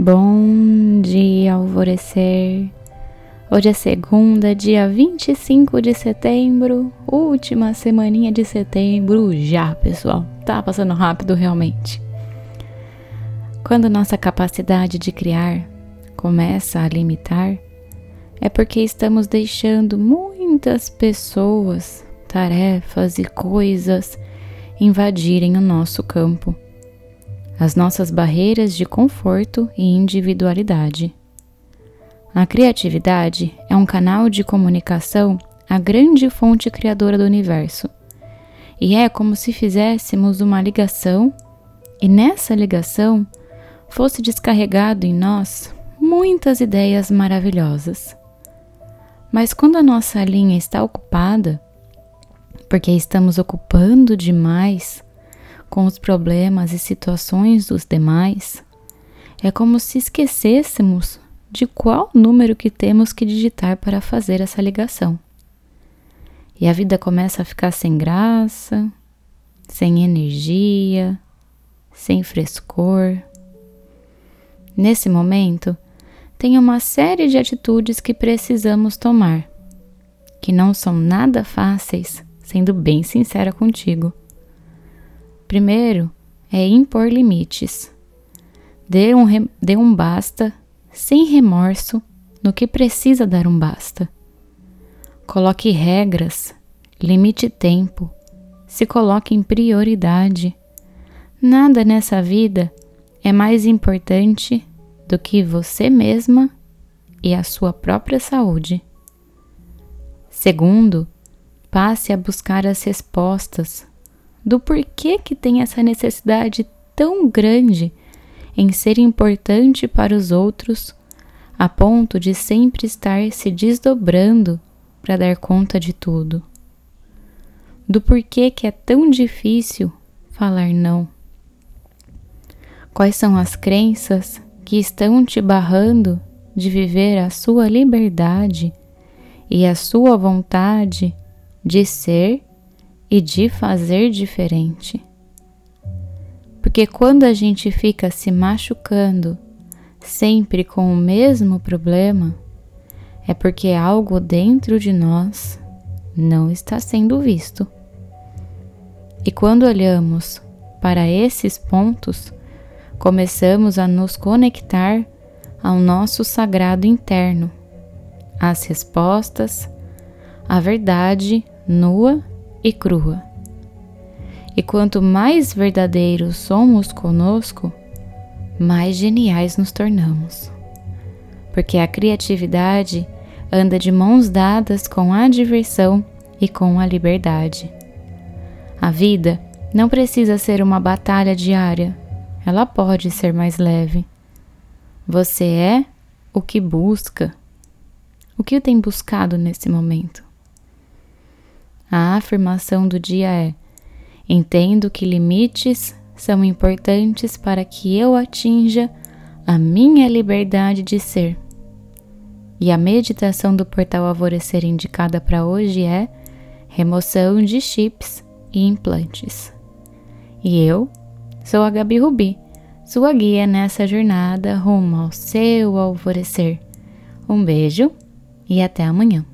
Bom dia, alvorecer. Hoje é segunda, dia 25 de setembro, última semaninha de setembro já, pessoal. Tá passando rápido realmente. Quando nossa capacidade de criar começa a limitar, é porque estamos deixando muitas pessoas, tarefas e coisas invadirem o nosso campo as nossas barreiras de conforto e individualidade. A criatividade é um canal de comunicação, a grande fonte criadora do universo. E é como se fizéssemos uma ligação e nessa ligação fosse descarregado em nós muitas ideias maravilhosas. Mas quando a nossa linha está ocupada, porque estamos ocupando demais com os problemas e situações dos demais, é como se esquecêssemos de qual número que temos que digitar para fazer essa ligação. E a vida começa a ficar sem graça, sem energia, sem frescor. Nesse momento, tem uma série de atitudes que precisamos tomar, que não são nada fáceis, sendo bem sincera contigo. Primeiro é impor limites. Dê um, dê um basta sem remorso no que precisa dar um basta. Coloque regras, limite tempo, se coloque em prioridade. Nada nessa vida é mais importante do que você mesma e a sua própria saúde. Segundo, passe a buscar as respostas do porquê que tem essa necessidade tão grande em ser importante para os outros, a ponto de sempre estar se desdobrando para dar conta de tudo. Do porquê que é tão difícil falar não. Quais são as crenças que estão te barrando de viver a sua liberdade e a sua vontade de ser e de fazer diferente. Porque quando a gente fica se machucando sempre com o mesmo problema, é porque algo dentro de nós não está sendo visto. E quando olhamos para esses pontos, começamos a nos conectar ao nosso sagrado interno, às respostas, à verdade nua e crua. E quanto mais verdadeiros somos conosco, mais geniais nos tornamos. Porque a criatividade anda de mãos dadas com a diversão e com a liberdade. A vida não precisa ser uma batalha diária, ela pode ser mais leve. Você é o que busca. O que tem buscado nesse momento? A afirmação do dia é: Entendo que limites são importantes para que eu atinja a minha liberdade de ser. E a meditação do portal Alvorecer indicada para hoje é remoção de chips e implantes. E eu sou a Gabi Rubi, sua guia nessa jornada rumo ao seu alvorecer. Um beijo e até amanhã.